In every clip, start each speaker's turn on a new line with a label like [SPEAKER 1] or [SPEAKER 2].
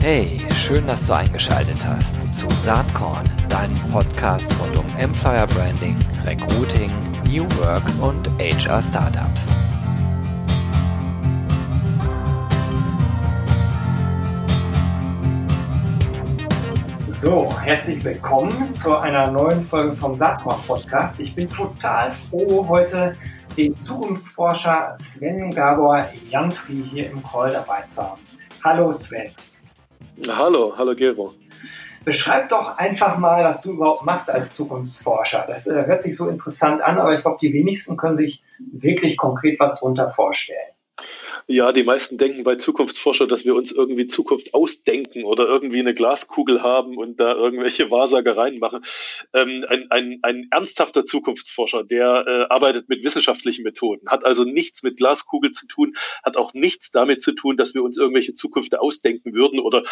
[SPEAKER 1] Hey, schön, dass du eingeschaltet hast zu Saatkorn, deinem Podcast rund um Employer Branding, Recruiting, New Work und HR Startups.
[SPEAKER 2] So, herzlich willkommen zu einer neuen Folge vom Saatkorn Podcast. Ich bin total froh, heute den Zukunftsforscher Sven Gabor Jansky hier im Call dabei zu haben. Hallo Sven.
[SPEAKER 3] Hallo, hallo Gero.
[SPEAKER 2] Beschreib doch einfach mal, was du überhaupt machst als Zukunftsforscher. Das äh, hört sich so interessant an, aber ich glaube, die wenigsten können sich wirklich konkret was darunter vorstellen.
[SPEAKER 3] Ja, die meisten denken bei Zukunftsforscher, dass wir uns irgendwie Zukunft ausdenken oder irgendwie eine Glaskugel haben und da irgendwelche Wahrsagereien machen. Ähm, ein, ein, ein ernsthafter Zukunftsforscher, der äh, arbeitet mit wissenschaftlichen Methoden, hat also nichts mit Glaskugel zu tun, hat auch nichts damit zu tun, dass wir uns irgendwelche Zukünfte ausdenken würden oder,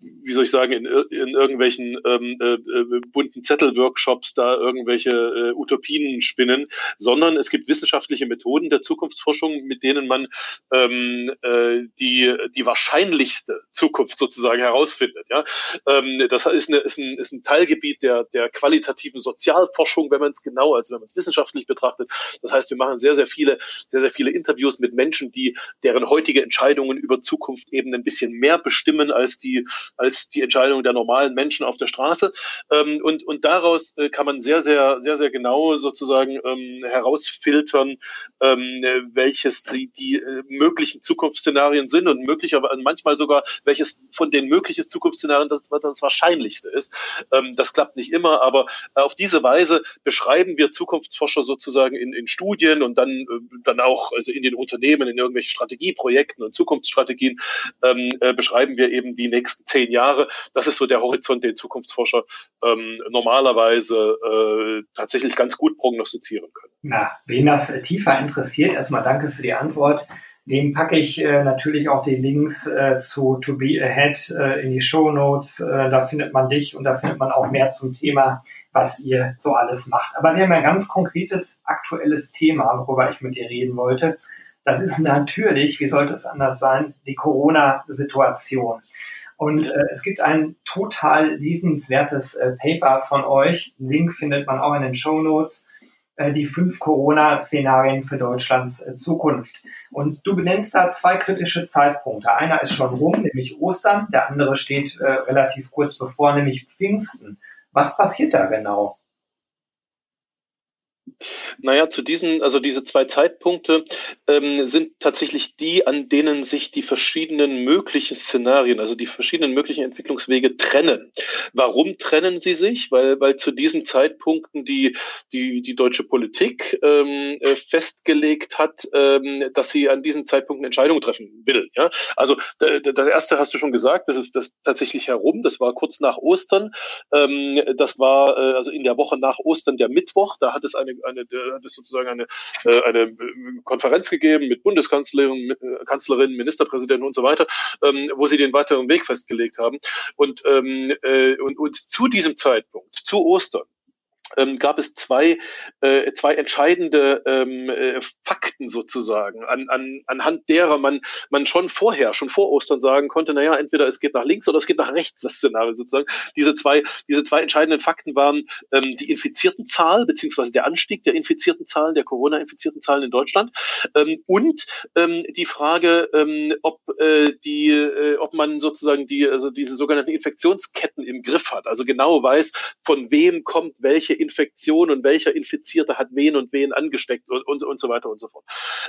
[SPEAKER 3] wie soll ich sagen, in, in irgendwelchen ähm, äh, äh bunten Zettelworkshops da irgendwelche äh, Utopien spinnen, sondern es gibt wissenschaftliche Methoden der Zukunftsforschung, mit denen man ähm, ähm, äh, die, die wahrscheinlichste Zukunft sozusagen herausfindet. Ja? Ähm, das ist, eine, ist, ein, ist ein Teilgebiet der, der qualitativen Sozialforschung, wenn man es genau, also wenn man es wissenschaftlich betrachtet. Das heißt, wir machen sehr, sehr viele, sehr, sehr viele Interviews mit Menschen, die deren heutige Entscheidungen über Zukunft eben ein bisschen mehr bestimmen als die, als die Entscheidungen der normalen Menschen auf der Straße. Ähm, und, und daraus äh, kann man sehr, sehr, sehr, sehr genau sozusagen ähm, herausfiltern, ähm, welches die, die äh, möglichen möglichen Zukunftsszenarien sind und möglicherweise manchmal sogar welches von den möglichen Zukunftsszenarien das, das wahrscheinlichste ist. Ähm, das klappt nicht immer, aber auf diese Weise beschreiben wir Zukunftsforscher sozusagen in, in Studien und dann, äh, dann auch also in den Unternehmen, in irgendwelchen Strategieprojekten und Zukunftsstrategien ähm, äh, beschreiben wir eben die nächsten zehn Jahre. Das ist so der Horizont, den Zukunftsforscher ähm, normalerweise äh, tatsächlich ganz gut prognostizieren können.
[SPEAKER 2] Na, wen das tiefer interessiert, erstmal danke für die Antwort. Dem packe ich äh, natürlich auch die Links äh, zu To Be Ahead äh, in die Show Notes. Äh, da findet man dich und da findet man auch mehr zum Thema, was ihr so alles macht. Aber wir haben ein ganz konkretes aktuelles Thema, worüber ich mit dir reden wollte. Das ist natürlich, wie sollte es anders sein, die Corona-Situation. Und äh, es gibt ein total lesenswertes äh, Paper von euch. Link findet man auch in den Show Notes die fünf Corona-Szenarien für Deutschlands äh, Zukunft. Und du benennst da zwei kritische Zeitpunkte. Einer ist schon rum, nämlich Ostern. Der andere steht äh, relativ kurz bevor, nämlich Pfingsten. Was passiert da genau?
[SPEAKER 3] Naja, zu diesen, also diese zwei Zeitpunkte ähm, sind tatsächlich die, an denen sich die verschiedenen möglichen Szenarien, also die verschiedenen möglichen Entwicklungswege trennen. Warum trennen sie sich? Weil, weil zu diesen Zeitpunkten die, die, die deutsche Politik ähm, äh, festgelegt hat, ähm, dass sie an diesen Zeitpunkten Entscheidungen treffen will. Ja? Also das erste hast du schon gesagt, das ist das tatsächlich herum, das war kurz nach Ostern. Ähm, das war äh, also in der Woche nach Ostern der Mittwoch, da hat es eine eine, hat es sozusagen eine, äh, eine äh, Konferenz gegeben mit Bundeskanzlerin, äh, Kanzlerin, Ministerpräsidenten und so weiter, ähm, wo sie den weiteren Weg festgelegt haben. Und, ähm, äh, und, und zu diesem Zeitpunkt, zu Ostern, ähm, gab es zwei, äh, zwei entscheidende ähm, äh, Fakten sozusagen, an, an, anhand derer man, man schon vorher, schon vor Ostern sagen konnte, naja, entweder es geht nach links oder es geht nach rechts, das Szenario sozusagen. Diese zwei, diese zwei entscheidenden Fakten waren ähm, die infizierten Zahl, beziehungsweise der Anstieg der infizierten Zahlen, der Corona-infizierten Zahlen in Deutschland ähm, und ähm, die Frage, ähm, ob, äh, die, äh, ob man sozusagen die, also diese sogenannten Infektionsketten im Griff hat, also genau weiß, von wem kommt welche Infektion und welcher Infizierte hat wen und wen angesteckt und, und, und so weiter und so fort.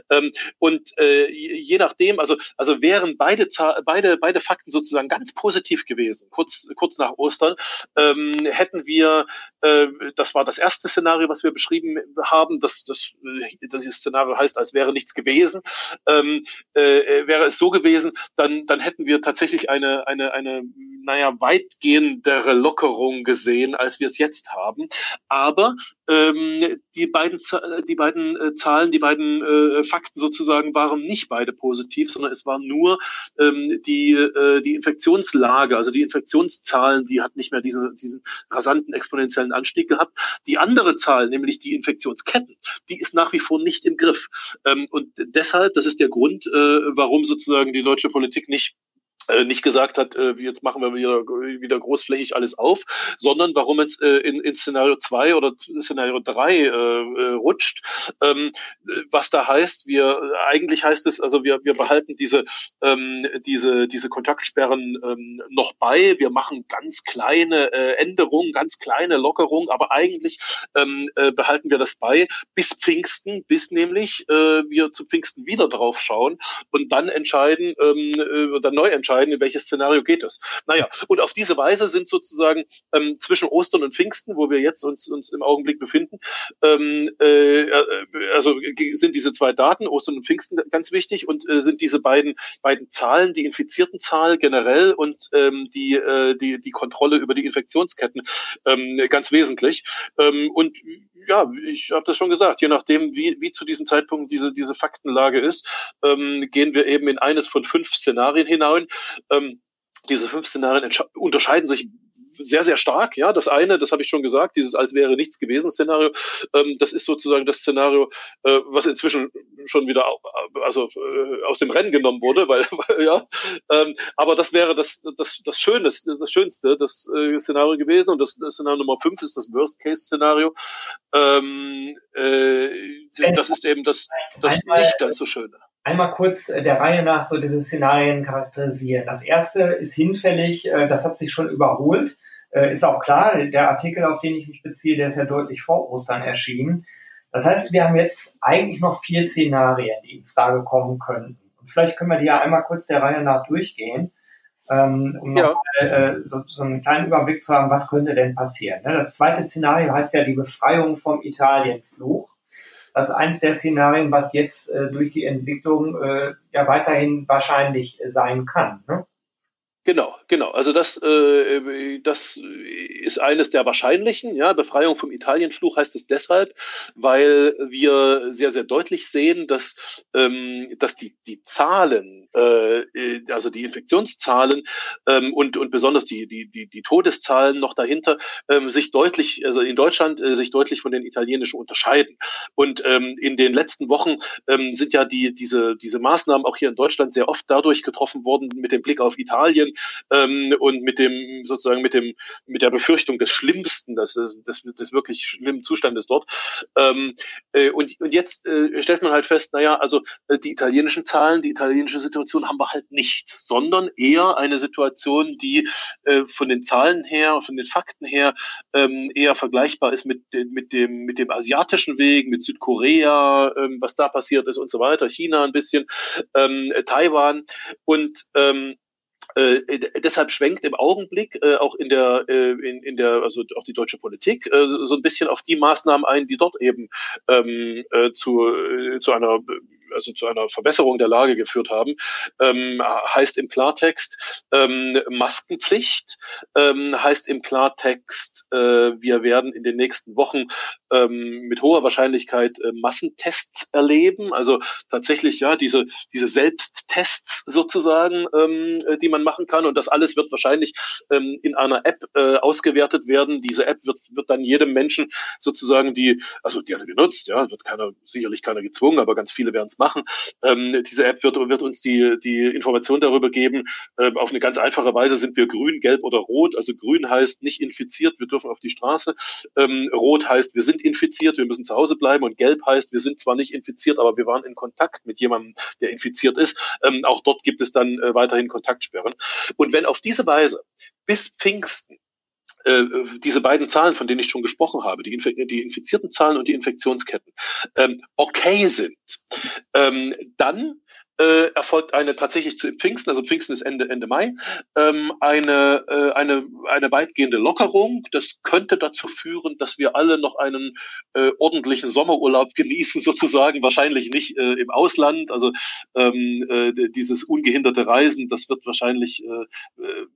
[SPEAKER 3] Ähm, und äh, je nachdem, also, also wären beide, beide, beide Fakten sozusagen ganz positiv gewesen, kurz, kurz nach Ostern, ähm, hätten wir, äh, das war das erste Szenario, was wir beschrieben haben, das, das, äh, das Szenario heißt, als wäre nichts gewesen, ähm, äh, wäre es so gewesen, dann, dann hätten wir tatsächlich eine, eine, eine naja, weitgehendere Lockerung gesehen, als wir es jetzt haben. Aber ähm, die beiden, die beiden äh, Zahlen, die beiden äh, Fakten sozusagen waren nicht beide positiv, sondern es war nur ähm, die, äh, die Infektionslage, also die Infektionszahlen, die hat nicht mehr diesen, diesen rasanten exponentiellen Anstieg gehabt. Die andere Zahl, nämlich die Infektionsketten, die ist nach wie vor nicht im Griff. Ähm, und deshalb, das ist der Grund, äh, warum sozusagen die deutsche Politik nicht nicht gesagt hat, äh, jetzt machen wir wieder, wieder großflächig alles auf, sondern warum es äh, in, in Szenario 2 oder Szenario 3 äh, äh, rutscht. Ähm, was da heißt, wir eigentlich heißt es, also wir, wir behalten diese, ähm, diese, diese Kontaktsperren ähm, noch bei. Wir machen ganz kleine äh, Änderungen, ganz kleine Lockerungen, aber eigentlich ähm, äh, behalten wir das bei bis Pfingsten, bis nämlich äh, wir zu Pfingsten wieder drauf schauen und dann entscheiden ähm, äh, neu entscheiden, entscheiden, in welches Szenario geht es. Naja, und auf diese Weise sind sozusagen ähm, zwischen Ostern und Pfingsten, wo wir jetzt uns, uns im Augenblick befinden, ähm, äh, also sind diese zwei Daten, Ostern und Pfingsten, ganz wichtig und äh, sind diese beiden, beiden Zahlen, die infizierten Zahl generell und ähm, die, äh, die, die Kontrolle über die Infektionsketten ähm, ganz wesentlich. Ähm, und ja, ich habe das schon gesagt, je nachdem, wie, wie zu diesem Zeitpunkt diese, diese Faktenlage ist, ähm, gehen wir eben in eines von fünf Szenarien hinein. Ähm, diese fünf Szenarien unterscheiden sich sehr, sehr stark. Ja, das eine, das habe ich schon gesagt, dieses als wäre nichts gewesen Szenario, ähm, das ist sozusagen das Szenario, äh, was inzwischen schon wieder also äh, aus dem Rennen genommen wurde, weil, weil ja, ähm, aber das wäre das das das Schöne, das Schönste, das äh, Szenario gewesen und das, das Szenario Nummer fünf ist das Worst Case Szenario. Ähm, äh, das ist eben das das nicht ganz so schöne
[SPEAKER 2] einmal kurz äh, der Reihe nach so diese Szenarien charakterisieren. Das erste ist hinfällig, äh, das hat sich schon überholt. Äh, ist auch klar, der Artikel, auf den ich mich beziehe, der ist ja deutlich vor Ostern erschienen. Das heißt, wir haben jetzt eigentlich noch vier Szenarien, die in Frage kommen könnten. Und vielleicht können wir die ja einmal kurz der Reihe nach durchgehen, ähm, um ja. mal, so, so einen kleinen Überblick zu haben, was könnte denn passieren. Ne? Das zweite Szenario heißt ja die Befreiung vom Italienfluch. Das ist eins der Szenarien, was jetzt äh, durch die Entwicklung äh, ja weiterhin wahrscheinlich sein kann. Ne?
[SPEAKER 3] Genau, genau. Also das, äh, das ist eines der wahrscheinlichen. Ja, Befreiung vom Italienfluch heißt es deshalb, weil wir sehr, sehr deutlich sehen, dass, ähm, dass die, die Zahlen, äh, also die Infektionszahlen ähm, und, und besonders die, die, die, die Todeszahlen noch dahinter ähm, sich deutlich, also in Deutschland äh, sich deutlich von den italienischen unterscheiden. Und ähm, in den letzten Wochen ähm, sind ja die, diese, diese Maßnahmen auch hier in Deutschland sehr oft dadurch getroffen worden mit dem Blick auf Italien ähm, und mit dem sozusagen mit dem mit der Befürchtung des Schlimmsten, des, des, des wirklich schlimmen Zustandes dort. Ähm, äh, und, und jetzt äh, stellt man halt fest, naja, also äh, die italienischen Zahlen, die italienische Situation haben wir halt nicht, sondern eher eine Situation, die äh, von den Zahlen her, von den Fakten her ähm, eher vergleichbar ist mit, mit, dem, mit dem asiatischen Weg, mit Südkorea, ähm, was da passiert ist und so weiter, China ein bisschen, ähm, Taiwan. Und ähm, äh, deshalb schwenkt im Augenblick äh, auch in der äh, in, in der also auch die deutsche Politik äh, so ein bisschen auf die Maßnahmen ein, die dort eben ähm, äh, zu äh, zu einer also zu einer Verbesserung der Lage geführt haben, ähm, heißt im Klartext ähm, Maskenpflicht, ähm, heißt im Klartext, äh, wir werden in den nächsten Wochen ähm, mit hoher Wahrscheinlichkeit äh, Massentests erleben, also tatsächlich ja diese diese Selbsttests sozusagen, ähm, äh, die man machen kann und das alles wird wahrscheinlich ähm, in einer App äh, ausgewertet werden. Diese App wird wird dann jedem Menschen sozusagen die also der sie benutzt, ja, wird keiner sicherlich keiner gezwungen, aber ganz viele werden es machen. Ähm, diese App wird, wird uns die, die Information darüber geben. Ähm, auf eine ganz einfache Weise sind wir grün, gelb oder rot. Also grün heißt nicht infiziert, wir dürfen auf die Straße. Ähm, rot heißt, wir sind infiziert, wir müssen zu Hause bleiben. Und gelb heißt, wir sind zwar nicht infiziert, aber wir waren in Kontakt mit jemandem, der infiziert ist. Ähm, auch dort gibt es dann äh, weiterhin Kontaktsperren. Und wenn auf diese Weise bis Pfingsten äh, diese beiden Zahlen, von denen ich schon gesprochen habe, die, Inf die infizierten Zahlen und die Infektionsketten, ähm, okay sind, ähm, dann äh, erfolgt eine tatsächlich zu Pfingsten, also Pfingsten ist Ende, Ende Mai, ähm, eine, äh, eine, eine weitgehende Lockerung. Das könnte dazu führen, dass wir alle noch einen äh, ordentlichen Sommerurlaub genießen, sozusagen, wahrscheinlich nicht äh, im Ausland. Also ähm, äh, dieses ungehinderte Reisen, das wird wahrscheinlich äh, äh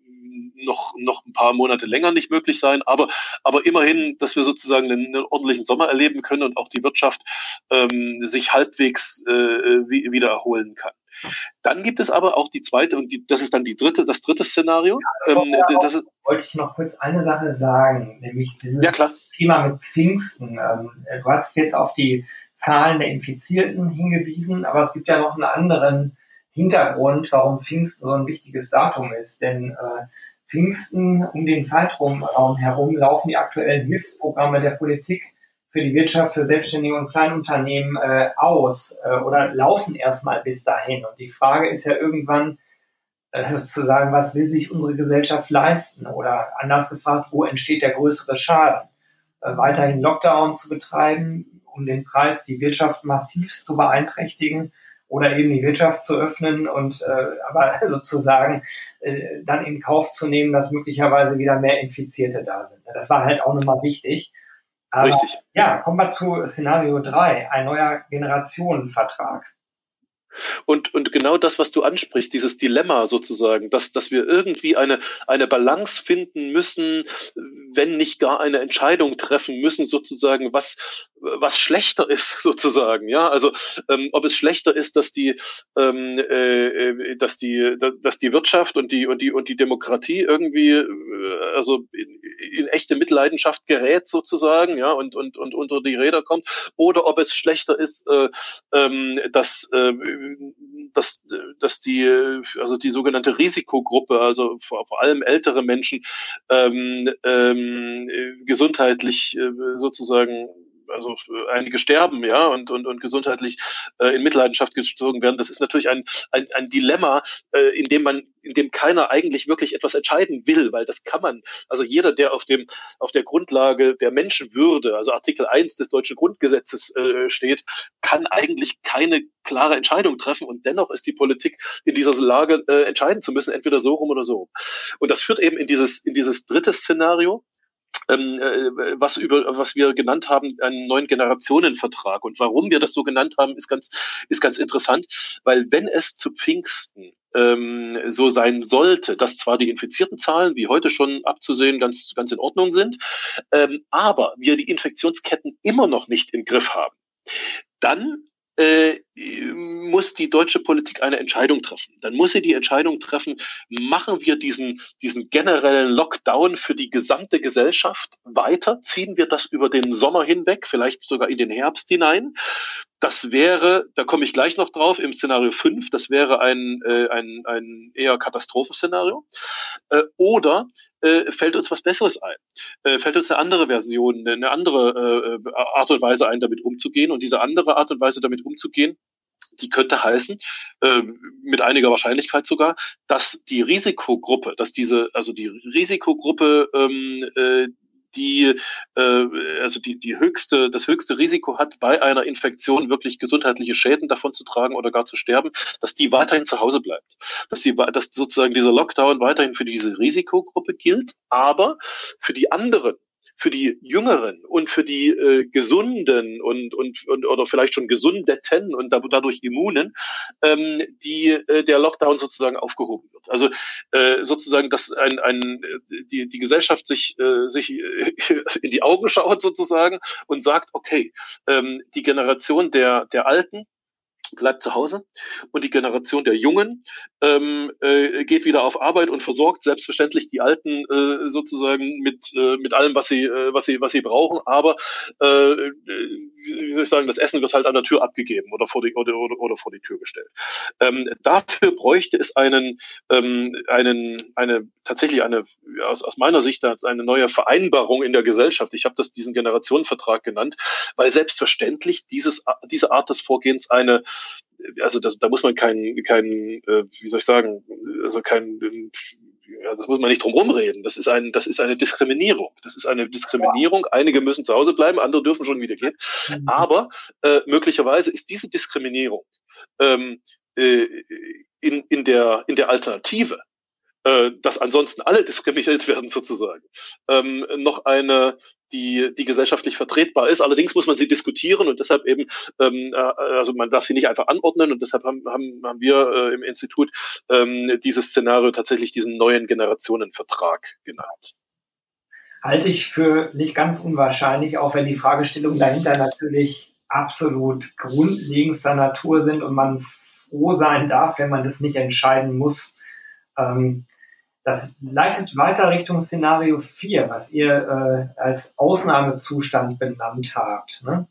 [SPEAKER 3] noch, noch ein paar Monate länger nicht möglich sein, aber, aber immerhin, dass wir sozusagen einen, einen ordentlichen Sommer erleben können und auch die Wirtschaft ähm, sich halbwegs äh, wieder erholen kann. Dann gibt es aber auch die zweite und die, das ist dann die dritte, das dritte Szenario. Ja,
[SPEAKER 2] ähm, das ist, wollte ich noch kurz eine Sache sagen, nämlich dieses
[SPEAKER 3] ja,
[SPEAKER 2] Thema mit Pfingsten. Ähm, du hast jetzt auf die Zahlen der Infizierten hingewiesen, aber es gibt ja noch einen anderen Hintergrund, warum Pfingsten so ein wichtiges Datum ist. Denn äh, Pfingsten um den Zeitraum herum laufen die aktuellen Hilfsprogramme der Politik für die Wirtschaft, für Selbstständige und Kleinunternehmen äh, aus äh, oder laufen erstmal bis dahin. Und die Frage ist ja irgendwann äh, zu sagen, was will sich unsere Gesellschaft leisten? Oder anders gefragt, wo entsteht der größere Schaden? Äh, weiterhin Lockdown zu betreiben, um den Preis die Wirtschaft massiv zu beeinträchtigen oder eben die Wirtschaft zu öffnen und äh, aber sozusagen äh, dann in Kauf zu nehmen, dass möglicherweise wieder mehr Infizierte da sind. Das war halt auch nochmal wichtig. Aber, Richtig. Ja, kommen wir zu Szenario 3, ein neuer Generationenvertrag.
[SPEAKER 3] Und, und genau das, was du ansprichst, dieses Dilemma sozusagen, dass, dass wir irgendwie eine, eine Balance finden müssen, wenn nicht gar eine Entscheidung treffen müssen, sozusagen, was, was schlechter ist, sozusagen. Ja, also ähm, ob es schlechter ist, dass die, ähm, äh, dass die, dass die Wirtschaft und die und die und die Demokratie irgendwie, äh, also in, in echte Mitleidenschaft gerät sozusagen, ja, und und und unter die Räder kommt, oder ob es schlechter ist, äh, ähm, dass äh, dass, dass die, also die sogenannte Risikogruppe, also vor, vor allem ältere Menschen, ähm, ähm, gesundheitlich äh, sozusagen also äh, einige sterben, ja, und, und, und gesundheitlich äh, in Mitleidenschaft gezogen werden. Das ist natürlich ein, ein, ein Dilemma, äh, in dem man, in dem keiner eigentlich wirklich etwas entscheiden will, weil das kann man, also jeder, der auf dem, auf der Grundlage der Menschenwürde, also Artikel 1 des deutschen Grundgesetzes äh, steht, kann eigentlich keine klare Entscheidung treffen und dennoch ist die Politik in dieser Lage, äh, entscheiden zu müssen, entweder so rum oder so. Und das führt eben in dieses, in dieses dritte Szenario, ähm, äh, was über was wir genannt haben, einen neuen Generationenvertrag. Und warum wir das so genannt haben, ist ganz ist ganz interessant, weil wenn es zu Pfingsten ähm, so sein sollte, dass zwar die infizierten Zahlen, wie heute schon abzusehen, ganz ganz in Ordnung sind, ähm, aber wir die Infektionsketten immer noch nicht im Griff haben, dann äh, muss die deutsche Politik eine Entscheidung treffen. Dann muss sie die Entscheidung treffen, machen wir diesen, diesen generellen Lockdown für die gesamte Gesellschaft weiter, ziehen wir das über den Sommer hinweg, vielleicht sogar in den Herbst hinein. Das wäre, da komme ich gleich noch drauf, im Szenario 5, das wäre ein, äh, ein, ein eher Katastrophenszenario. Äh, oder äh, fällt uns was Besseres ein. Äh, fällt uns eine andere Version, eine andere äh, Art und Weise ein, damit umzugehen. Und diese andere Art und Weise, damit umzugehen, die könnte heißen, äh, mit einiger Wahrscheinlichkeit sogar, dass die Risikogruppe, dass diese, also die Risikogruppe ähm, äh, die äh, also die, die höchste, das höchste Risiko hat, bei einer Infektion wirklich gesundheitliche Schäden davon zu tragen oder gar zu sterben, dass die weiterhin zu Hause bleibt. Dass, die, dass sozusagen dieser Lockdown weiterhin für diese Risikogruppe gilt, aber für die anderen, für die Jüngeren und für die äh, Gesunden und, und, und oder vielleicht schon Gesundeten und dadurch Immunen, ähm, die äh, der Lockdown sozusagen aufgehoben wird. Also äh, sozusagen, dass ein, ein, die, die Gesellschaft sich, äh, sich äh, in die Augen schaut sozusagen und sagt, okay, ähm, die Generation der, der Alten, bleibt zu Hause und die Generation der Jungen ähm, äh, geht wieder auf Arbeit und versorgt selbstverständlich die Alten äh, sozusagen mit äh, mit allem, was sie äh, was sie was sie brauchen. Aber äh, wie soll ich sagen, das Essen wird halt an der Tür abgegeben oder vor die oder, oder, oder vor die Tür gestellt. Ähm, dafür bräuchte es einen ähm, einen eine tatsächlich eine aus, aus meiner Sicht eine neue Vereinbarung in der Gesellschaft. Ich habe das diesen Generationenvertrag genannt, weil selbstverständlich dieses diese Art des Vorgehens eine also das, da muss man kein, kein, äh, wie soll ich sagen, also kein, ja, das muss man nicht drum rumreden. Das ist ein, das ist eine Diskriminierung. Das ist eine Diskriminierung. Einige müssen zu Hause bleiben, andere dürfen schon wieder gehen. Mhm. Aber äh, möglicherweise ist diese Diskriminierung ähm, äh, in, in der in der Alternative äh, dass ansonsten alle diskriminiert werden sozusagen, ähm, noch eine die, die gesellschaftlich vertretbar ist. Allerdings muss man sie diskutieren und deshalb eben, ähm, äh, also man darf sie nicht einfach anordnen und deshalb haben, haben, haben wir äh, im Institut ähm, dieses Szenario tatsächlich diesen neuen Generationenvertrag genannt.
[SPEAKER 2] Halte ich für nicht ganz unwahrscheinlich, auch wenn die Fragestellungen dahinter natürlich absolut grundlegendster Natur sind und man froh sein darf, wenn man das nicht entscheiden muss. Ähm, das leitet weiter Richtung Szenario 4, was ihr äh, als Ausnahmezustand benannt habt. Ne?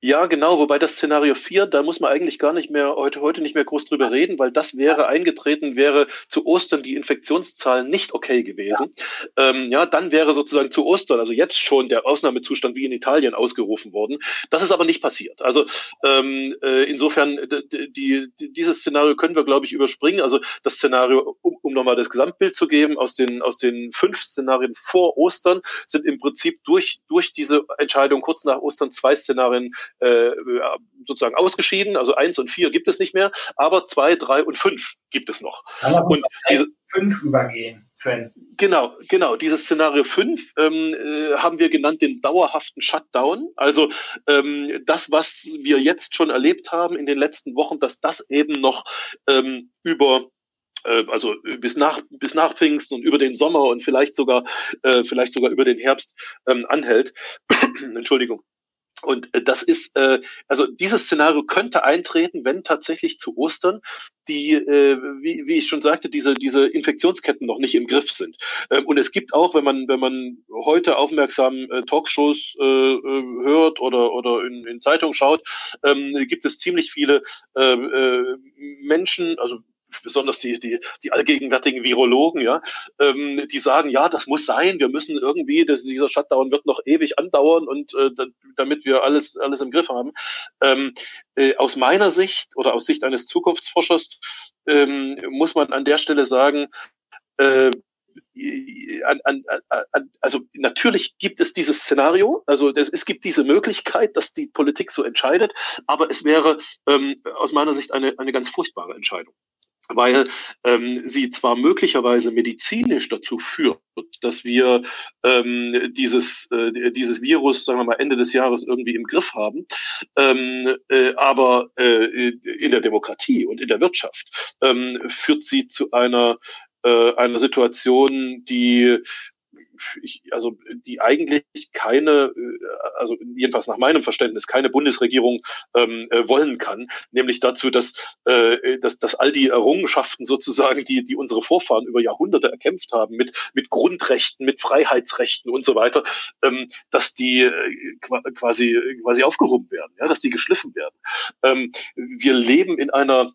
[SPEAKER 3] Ja, genau, wobei das Szenario 4, da muss man eigentlich gar nicht mehr heute, heute nicht mehr groß drüber reden, weil das wäre eingetreten, wäre zu Ostern die Infektionszahlen nicht okay gewesen. Ja, ähm, ja dann wäre sozusagen zu Ostern, also jetzt schon der Ausnahmezustand wie in Italien ausgerufen worden. Das ist aber nicht passiert. Also ähm, äh, insofern, die, die, dieses Szenario können wir, glaube ich, überspringen. Also das Szenario, um, um nochmal das Gesamtbild zu geben, aus den, aus den fünf Szenarien vor Ostern sind im Prinzip durch, durch diese Entscheidung kurz nach Ostern zwei Szenarien äh, sozusagen ausgeschieden. Also eins und vier gibt es nicht mehr, aber zwei, drei und fünf gibt es noch.
[SPEAKER 2] Und diese, fünf übergehen, Sven.
[SPEAKER 3] Genau, genau. Dieses Szenario fünf ähm, äh, haben wir genannt den dauerhaften Shutdown. Also ähm, das, was wir jetzt schon erlebt haben in den letzten Wochen, dass das eben noch ähm, über äh, also bis nach bis nach Pfingsten und über den Sommer und vielleicht sogar äh, vielleicht sogar über den Herbst ähm, anhält. Entschuldigung. Und äh, das ist, äh, also dieses Szenario könnte eintreten, wenn tatsächlich zu Ostern die, äh, wie, wie ich schon sagte, diese, diese Infektionsketten noch nicht im Griff sind. Ähm, und es gibt auch, wenn man, wenn man heute aufmerksam äh, Talkshows äh, äh hört oder, oder in, in Zeitungen schaut, ähm, gibt es ziemlich viele äh, äh, Menschen, also besonders die, die, die allgegenwärtigen Virologen, ja, ähm, die sagen, ja, das muss sein, wir müssen irgendwie, das, dieser Shutdown wird noch ewig andauern und äh, damit wir alles, alles im Griff haben. Ähm, äh, aus meiner Sicht oder aus Sicht eines Zukunftsforschers ähm, muss man an der Stelle sagen, äh, an, an, an, also natürlich gibt es dieses Szenario, also es, es, gibt diese Möglichkeit, dass die Politik so entscheidet, aber es wäre ähm, aus meiner Sicht eine, eine ganz furchtbare Entscheidung weil ähm, sie zwar möglicherweise medizinisch dazu führt, dass wir ähm, dieses, äh, dieses Virus, sagen wir mal, Ende des Jahres irgendwie im Griff haben, ähm, äh, aber äh, in der Demokratie und in der Wirtschaft ähm, führt sie zu einer äh, einer Situation, die ich, also die eigentlich keine, äh, also jedenfalls nach meinem Verständnis keine Bundesregierung ähm, äh, wollen kann, nämlich dazu, dass, äh, dass, dass all die Errungenschaften sozusagen, die, die unsere Vorfahren über Jahrhunderte erkämpft haben, mit, mit Grundrechten, mit Freiheitsrechten und so weiter, ähm, dass die äh, quasi, quasi aufgehoben werden, ja, dass die geschliffen werden. Ähm, wir leben in einer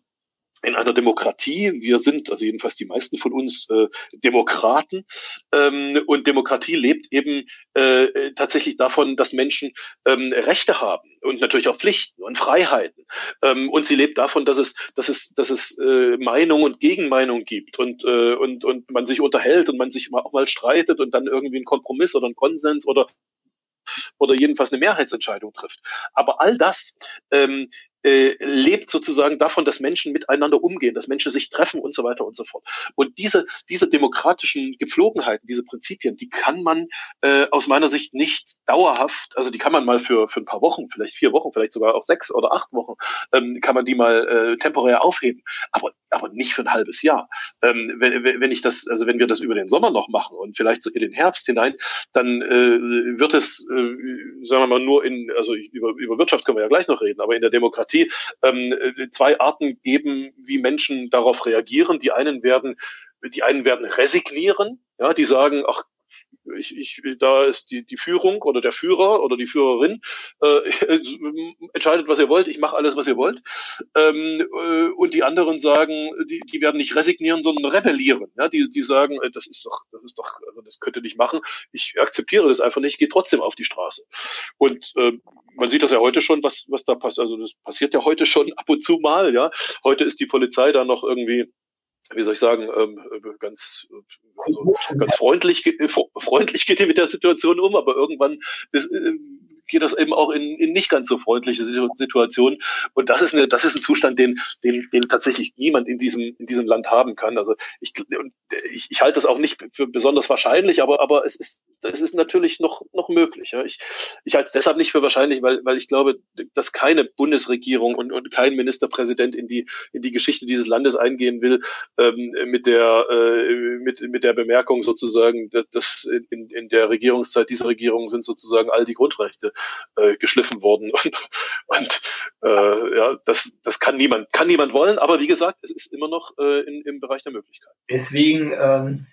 [SPEAKER 3] in einer Demokratie, wir sind, also jedenfalls die meisten von uns, äh, Demokraten. Ähm, und Demokratie lebt eben äh, tatsächlich davon, dass Menschen ähm, Rechte haben und natürlich auch Pflichten und Freiheiten. Ähm, und sie lebt davon, dass es, dass es, dass es äh, Meinung und Gegenmeinung gibt und, äh, und, und man sich unterhält und man sich auch mal streitet und dann irgendwie einen Kompromiss oder einen Konsens oder oder jedenfalls eine Mehrheitsentscheidung trifft. Aber all das ähm, äh, lebt sozusagen davon, dass Menschen miteinander umgehen, dass Menschen sich treffen und so weiter und so fort. Und diese, diese demokratischen Gepflogenheiten, diese Prinzipien, die kann man äh, aus meiner Sicht nicht dauerhaft, also die kann man mal für, für ein paar Wochen, vielleicht vier Wochen, vielleicht sogar auch sechs oder acht Wochen, ähm, kann man die mal äh, temporär aufheben, aber, aber nicht für ein halbes Jahr. Ähm, wenn, wenn ich das, also wenn wir das über den Sommer noch machen und vielleicht so in den Herbst hinein, dann äh, wird es, äh, sagen wir mal, nur in, also über, über Wirtschaft können wir ja gleich noch reden, aber in der Demokratie Ähm, zwei Arten geben, wie Menschen darauf reagieren. Die einen werden, die einen werden resignieren, ja, die sagen, ach, ich, ich, da ist die, die Führung oder der Führer oder die Führerin äh, entscheidet, was ihr wollt, ich mache alles, was ihr wollt. Ähm, äh, und die anderen sagen, die, die werden nicht resignieren, sondern rebellieren. Ja, die, die sagen, äh, das ist doch, das ist doch, also das könnt ihr nicht machen. Ich akzeptiere das einfach nicht, gehe trotzdem auf die Straße. Und äh, man sieht das ja heute schon, was, was da passiert. Also das passiert ja heute schon ab und zu mal. Ja, heute ist die Polizei da noch irgendwie wie soll ich sagen, ähm, ganz, also ganz freundlich, freundlich geht ihr mit der Situation um, aber irgendwann äh, geht das eben auch in, in nicht ganz so freundliche Situationen. Und das ist eine, das ist ein Zustand, den, den, den tatsächlich niemand in diesem, in diesem Land haben kann. Also ich, ich, ich halte das auch nicht für besonders wahrscheinlich, aber, aber es ist, es ist natürlich noch, noch möglich. Ja. Ich, ich halte es deshalb nicht für wahrscheinlich, weil, weil ich glaube, dass keine Bundesregierung und, und kein Ministerpräsident in die, in die Geschichte dieses Landes eingehen will, ähm, mit der, äh, mit, mit der Bemerkung sozusagen, dass in, in der Regierungszeit dieser Regierung sind sozusagen all die Grundrechte äh, geschliffen worden und, und äh, ja, das, das kann niemand, kann niemand wollen, aber wie gesagt, es ist immer noch äh, in, im Bereich der Möglichkeiten.
[SPEAKER 2] Deswegen ähm,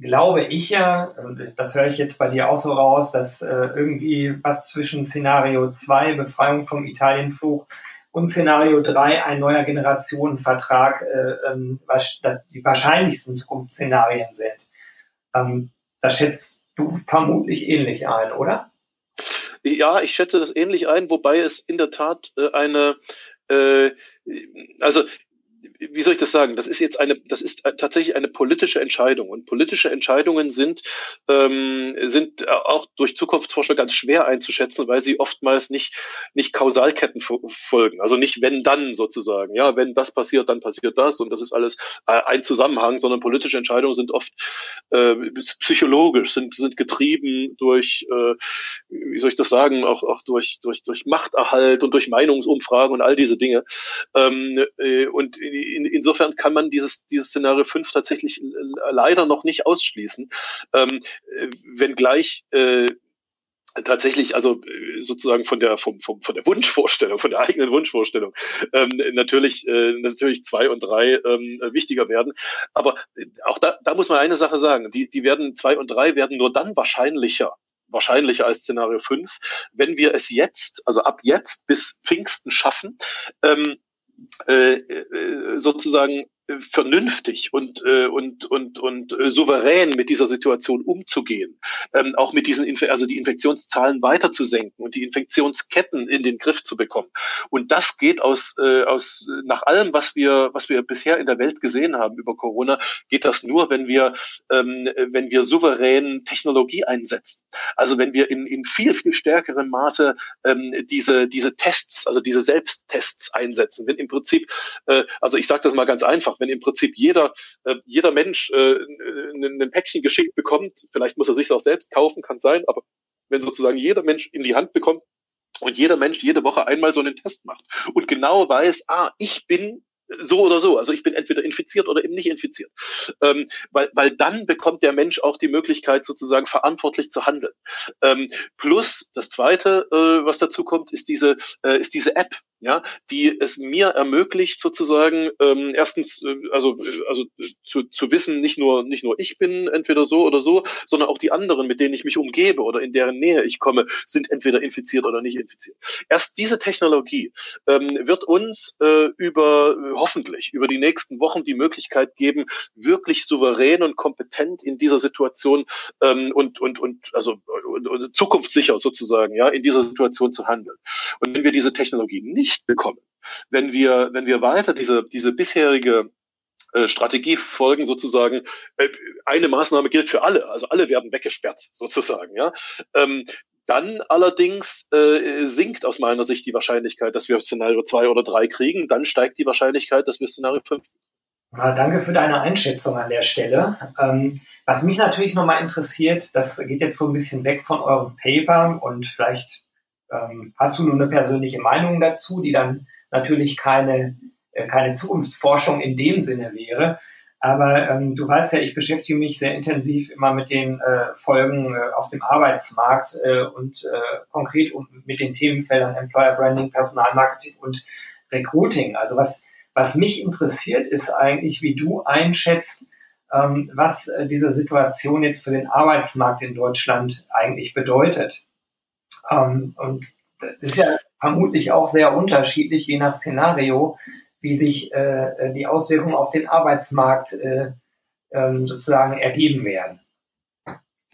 [SPEAKER 2] glaube ich ja, und das höre ich jetzt bei dir auch so raus, dass äh, irgendwie was zwischen Szenario 2, Befreiung vom Italienfluch, und Szenario 3, ein neuer Generationenvertrag, äh, ähm, was die wahrscheinlichsten Zukunftsszenarien sind. Ähm, das schätzt du vermutlich ähnlich ein, oder?
[SPEAKER 3] Ja, ich schätze das ähnlich ein, wobei es in der Tat äh, eine, äh, also wie soll ich das sagen? Das ist jetzt eine, das ist tatsächlich eine politische Entscheidung. Und politische Entscheidungen sind, ähm, sind auch durch Zukunftsforscher ganz schwer einzuschätzen, weil sie oftmals nicht, nicht Kausalketten folgen. Also nicht wenn dann sozusagen. Ja, wenn das passiert, dann passiert das. Und das ist alles äh, ein Zusammenhang, sondern politische Entscheidungen sind oft äh, psychologisch, sind, sind getrieben durch, äh, wie soll ich das sagen, auch, auch durch, durch, durch Machterhalt und durch Meinungsumfragen und all diese Dinge. Ähm, äh, und in, insofern kann man dieses, dieses Szenario 5 tatsächlich leider noch nicht ausschließen, ähm, wenngleich äh, tatsächlich also äh, sozusagen von der vom, vom, von der Wunschvorstellung von der eigenen Wunschvorstellung ähm, natürlich äh, natürlich zwei und drei ähm, wichtiger werden. Aber äh, auch da, da muss man eine Sache sagen. Die die werden zwei und drei werden nur dann wahrscheinlicher wahrscheinlicher als Szenario 5, wenn wir es jetzt, also ab jetzt bis Pfingsten schaffen, ähm, äh, äh, sozusagen vernünftig und äh, und und und äh, souverän mit dieser Situation umzugehen, ähm, auch mit diesen Inf also die Infektionszahlen weiter zu senken und die Infektionsketten in den Griff zu bekommen. Und das geht aus äh, aus nach allem, was wir was wir bisher in der Welt gesehen haben über Corona, geht das nur, wenn wir ähm, wenn wir souverän Technologie einsetzen. Also wenn wir in in viel viel stärkerem Maße ähm, diese diese Tests, also diese Selbsttests einsetzen. Wenn im Prinzip, äh, also ich sage das mal ganz einfach einfach, wenn im Prinzip jeder, äh, jeder Mensch äh, ein Päckchen geschickt bekommt, vielleicht muss er sich auch selbst kaufen, kann sein, aber wenn sozusagen jeder Mensch in die Hand bekommt und jeder Mensch jede Woche einmal so einen Test macht und genau weiß, ah, ich bin so oder so. Also ich bin entweder infiziert oder eben nicht infiziert. Ähm, weil, weil dann bekommt der Mensch auch die Möglichkeit, sozusagen verantwortlich zu handeln. Ähm, plus das Zweite, äh, was dazu kommt, ist diese, äh, ist diese App, ja, die es mir ermöglicht, sozusagen ähm, erstens, äh, also äh, also zu, zu wissen, nicht nur nicht nur ich bin entweder so oder so, sondern auch die anderen, mit denen ich mich umgebe oder in deren Nähe ich komme, sind entweder infiziert oder nicht infiziert. Erst diese Technologie ähm, wird uns äh, über hoffentlich über die nächsten Wochen die Möglichkeit geben, wirklich souverän und kompetent in dieser Situation ähm, und und und also und, und zukunftssicher sozusagen ja in dieser Situation zu handeln. Und wenn wir diese Technologie nicht nicht bekommen. Wenn wir, wenn wir weiter diese, diese bisherige äh, Strategie folgen sozusagen, äh, eine Maßnahme gilt für alle, also alle werden weggesperrt sozusagen, ja. Ähm, dann allerdings äh, sinkt aus meiner Sicht die Wahrscheinlichkeit, dass wir Szenario 2 oder 3 kriegen. Dann steigt die Wahrscheinlichkeit, dass wir Szenario 5
[SPEAKER 2] ja, danke für deine Einschätzung an der Stelle. Ähm, was mich natürlich nochmal interessiert, das geht jetzt so ein bisschen weg von eurem Paper und vielleicht ähm, hast du nur eine persönliche Meinung dazu, die dann natürlich keine, äh, keine Zukunftsforschung in dem Sinne wäre. Aber ähm, du weißt ja, ich beschäftige mich sehr intensiv immer mit den äh, Folgen äh, auf dem Arbeitsmarkt äh, und äh, konkret mit den Themenfeldern Employer Branding, Personalmarketing und Recruiting. Also was, was mich interessiert, ist eigentlich, wie du einschätzt, ähm, was äh, diese Situation jetzt für den Arbeitsmarkt in Deutschland eigentlich bedeutet. Ähm, und das ist ja vermutlich auch sehr unterschiedlich, je nach Szenario, wie sich äh, die Auswirkungen auf den Arbeitsmarkt äh, ähm, sozusagen ergeben werden.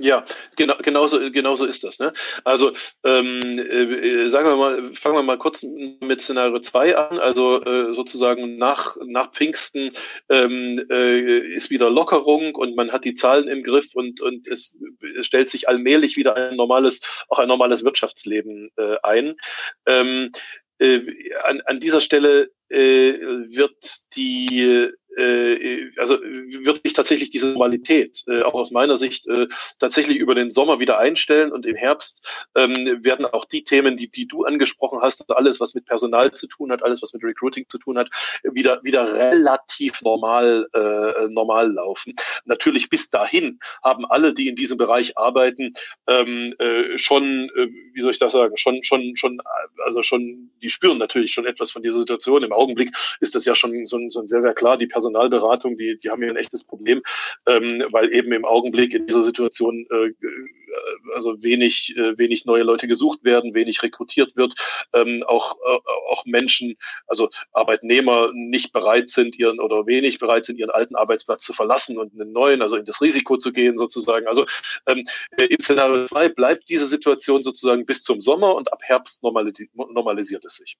[SPEAKER 3] Ja, genau, genauso, genauso ist das. Ne? Also ähm, äh, sagen wir mal, fangen wir mal kurz mit Szenario 2 an. Also äh, sozusagen nach, nach Pfingsten ähm, äh, ist wieder Lockerung und man hat die Zahlen im Griff und, und es, es stellt sich allmählich wieder ein normales, auch ein normales Wirtschaftsleben äh, ein. Ähm, äh, an, an dieser Stelle äh, wird die also wird sich tatsächlich diese Normalität äh, auch aus meiner Sicht äh, tatsächlich über den Sommer wieder einstellen und im Herbst ähm, werden auch die Themen, die, die du angesprochen hast, also alles, was mit Personal zu tun hat, alles, was mit Recruiting zu tun hat, wieder, wieder relativ normal, äh, normal laufen. Natürlich bis dahin haben alle, die in diesem Bereich arbeiten, ähm, äh, schon, äh, wie soll ich das sagen, schon, schon, schon, also schon, die spüren natürlich schon etwas von dieser Situation. Im Augenblick ist das ja schon so, so sehr, sehr klar, die Personalberatung, die, die haben hier ein echtes Problem, ähm, weil eben im Augenblick in dieser Situation äh, also wenig, äh, wenig neue Leute gesucht werden, wenig rekrutiert wird, ähm, auch, äh, auch Menschen, also Arbeitnehmer nicht bereit sind, ihren oder wenig bereit sind, ihren alten Arbeitsplatz zu verlassen und einen neuen, also in das Risiko zu gehen sozusagen. Also ähm, im Szenario 2 bleibt diese Situation sozusagen bis zum Sommer und ab Herbst normalisiert es sich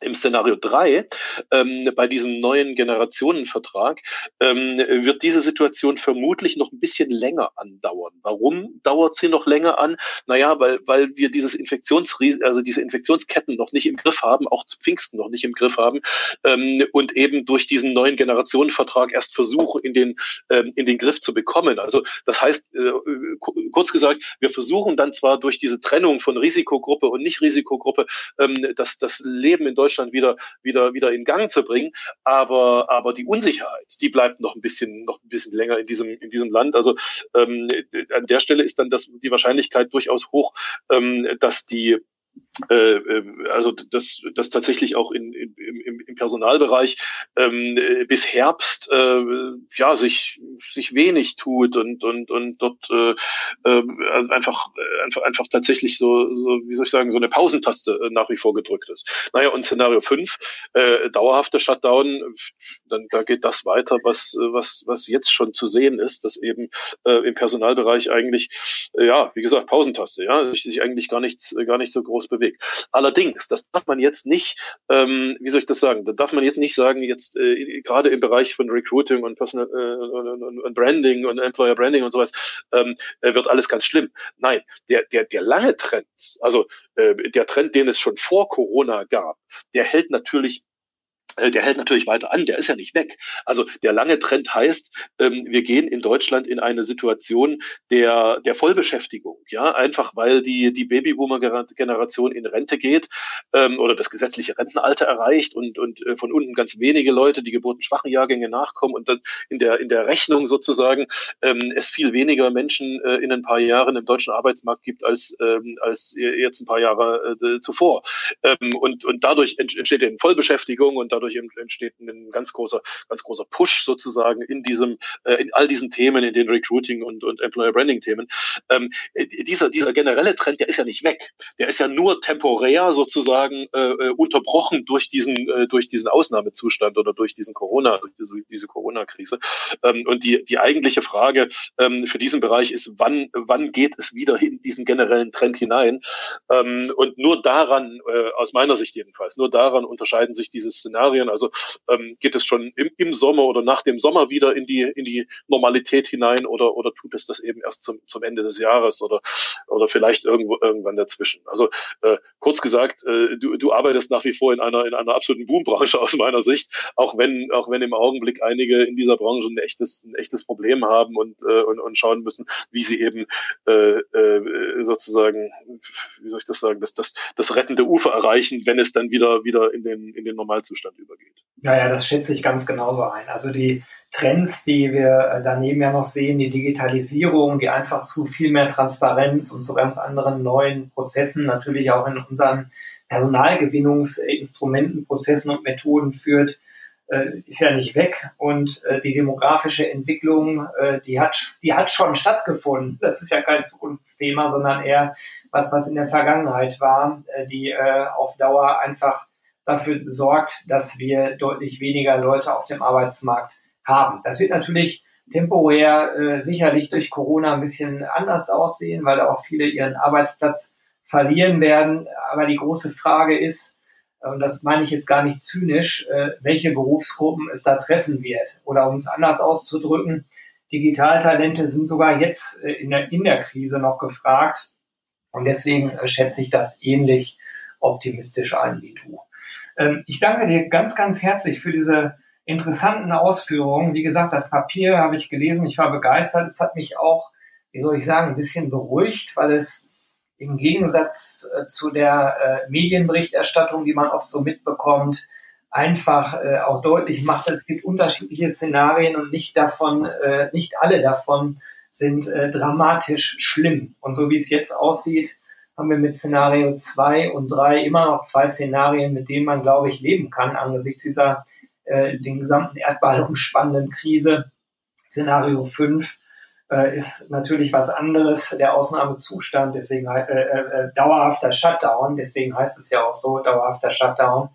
[SPEAKER 3] im Szenario 3, ähm, bei diesem neuen Generationenvertrag, ähm, wird diese Situation vermutlich noch ein bisschen länger andauern. Warum dauert sie noch länger an? Naja, weil, weil wir dieses Infektionsris also diese Infektionsketten noch nicht im Griff haben, auch zu Pfingsten noch nicht im Griff haben ähm, und eben durch diesen neuen Generationenvertrag erst versuchen, in den, ähm, in den Griff zu bekommen. Also das heißt, äh, kurz gesagt, wir versuchen dann zwar durch diese Trennung von Risikogruppe und Nicht-Risikogruppe ähm, das, das Leben in Deutschland Deutschland wieder, wieder, wieder in Gang zu bringen. Aber, aber die Unsicherheit, die bleibt noch ein bisschen, noch ein bisschen länger in diesem, in diesem Land. Also ähm, an der Stelle ist dann das, die Wahrscheinlichkeit durchaus hoch, ähm, dass die äh, äh, also das, das tatsächlich auch in, in, im, im Personalbereich ähm, bis Herbst äh, ja sich sich wenig tut und und und dort äh, äh, einfach einfach einfach tatsächlich so, so wie soll ich sagen so eine Pausentaste äh, nach wie vor gedrückt ist. Naja und Szenario 5 äh, dauerhafte Shutdown dann da geht das weiter was was was jetzt schon zu sehen ist, dass eben äh, im Personalbereich eigentlich äh, ja wie gesagt Pausentaste ja sich eigentlich gar nichts gar nicht so groß bewegt Weg. Allerdings, das darf man jetzt nicht, ähm, wie soll ich das sagen, da darf man jetzt nicht sagen, jetzt äh, gerade im Bereich von Recruiting und Personal äh, und, und Branding und Employer Branding und sowas, ähm, äh, wird alles ganz schlimm. Nein, der, der, der lange Trend, also äh, der Trend, den es schon vor Corona gab, der hält natürlich der hält natürlich weiter an, der ist ja nicht weg. Also der lange Trend heißt, ähm, wir gehen in Deutschland in eine Situation der, der Vollbeschäftigung, ja, einfach weil die, die Babyboomer-Generation in Rente geht ähm, oder das gesetzliche Rentenalter erreicht und, und äh, von unten ganz wenige Leute, die geburtenschwachen Jahrgänge nachkommen und dann in der, in der Rechnung sozusagen ähm, es viel weniger Menschen äh, in ein paar Jahren im deutschen Arbeitsmarkt gibt als, ähm, als jetzt ein paar Jahre äh, zuvor. Ähm, und, und dadurch entsteht eine Vollbeschäftigung und dadurch dadurch entsteht ein ganz großer, ganz großer Push sozusagen in diesem, äh, in all diesen Themen, in den Recruiting und, und Employer Branding Themen. Ähm, äh, dieser, dieser generelle Trend, der ist ja nicht weg. Der ist ja nur temporär sozusagen äh, äh, unterbrochen durch diesen, äh, durch diesen Ausnahmezustand oder durch diesen Corona, durch diese, diese Corona-Krise. Ähm, und die, die eigentliche Frage ähm, für diesen Bereich ist, wann, wann geht es wieder in diesen generellen Trend hinein? Ähm, und nur daran, äh, aus meiner Sicht jedenfalls, nur daran unterscheiden sich diese Szenarien Szenarien. Also ähm, geht es schon im, im Sommer oder nach dem Sommer wieder in die, in die Normalität hinein oder, oder tut es das eben erst zum, zum Ende des Jahres oder, oder vielleicht irgendwo irgendwann dazwischen? Also äh, kurz gesagt, äh, du, du arbeitest nach wie vor in einer, in einer absoluten Boombranche aus meiner Sicht, auch wenn, auch wenn im Augenblick einige in dieser Branche ein echtes, ein echtes Problem haben und, äh, und, und schauen müssen, wie sie eben äh, äh, sozusagen, wie soll ich das sagen, das, das, das rettende Ufer erreichen, wenn es dann wieder, wieder in den, in den Normalzustand übergeht.
[SPEAKER 2] Ja, ja, das schätze ich ganz genauso ein. Also die Trends, die wir äh, daneben ja noch sehen, die Digitalisierung, die einfach zu viel mehr Transparenz und zu ganz anderen neuen Prozessen, natürlich auch in unseren Personalgewinnungsinstrumenten, Prozessen und Methoden führt, äh, ist ja nicht weg. Und äh, die demografische Entwicklung, die hat, die hat schon stattgefunden. Das ist ja kein Zukunftsthema, sondern eher was, was in der Vergangenheit war, die auf Dauer einfach dafür sorgt, dass wir deutlich weniger Leute auf dem Arbeitsmarkt haben. Das wird natürlich temporär äh, sicherlich durch Corona ein bisschen anders aussehen, weil auch viele ihren Arbeitsplatz verlieren werden. Aber die große Frage ist, und das meine ich jetzt gar nicht zynisch, äh, welche Berufsgruppen es da treffen wird. Oder um es anders auszudrücken, Digitaltalente sind sogar jetzt äh, in der, in der Krise noch gefragt. Und deswegen äh, schätze ich das ähnlich optimistisch ein wie du. Ähm, ich danke dir ganz, ganz herzlich für diese interessanten Ausführungen. Wie gesagt, das Papier habe ich gelesen, ich war begeistert. Es hat mich auch, wie soll ich sagen, ein bisschen beruhigt, weil es im Gegensatz äh, zu der äh, Medienberichterstattung, die man oft so mitbekommt, einfach äh, auch deutlich macht, es gibt unterschiedliche Szenarien und nicht davon, nicht alle davon sind dramatisch schlimm. Und so wie es jetzt aussieht, haben wir mit Szenario 2 und 3 immer noch zwei Szenarien, mit denen man, glaube ich, leben kann angesichts dieser äh, den gesamten Erdball umspannenden Krise. Szenario 5 äh, ist natürlich was anderes, der Ausnahmezustand, deswegen äh, äh, äh, dauerhafter Shutdown, deswegen heißt es ja auch so, dauerhafter Shutdown.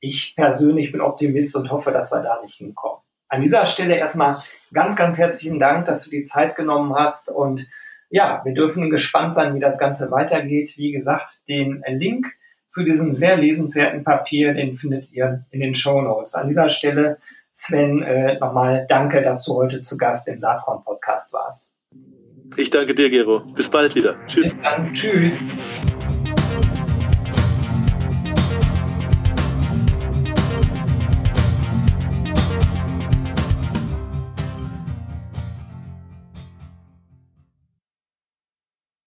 [SPEAKER 2] Ich persönlich bin Optimist und hoffe, dass wir da nicht hinkommen. An dieser Stelle erstmal ganz, ganz herzlichen Dank, dass du die Zeit genommen hast und ja, wir dürfen gespannt sein, wie das Ganze weitergeht. Wie gesagt, den Link zu diesem sehr lesenswerten Papier, den findet ihr in den Show Notes. An dieser Stelle, Sven, äh, nochmal danke, dass du heute zu Gast im Saatkorn Podcast warst.
[SPEAKER 3] Ich danke dir, Gero. Bis bald wieder. Tschüss.
[SPEAKER 2] Bis dann. Tschüss.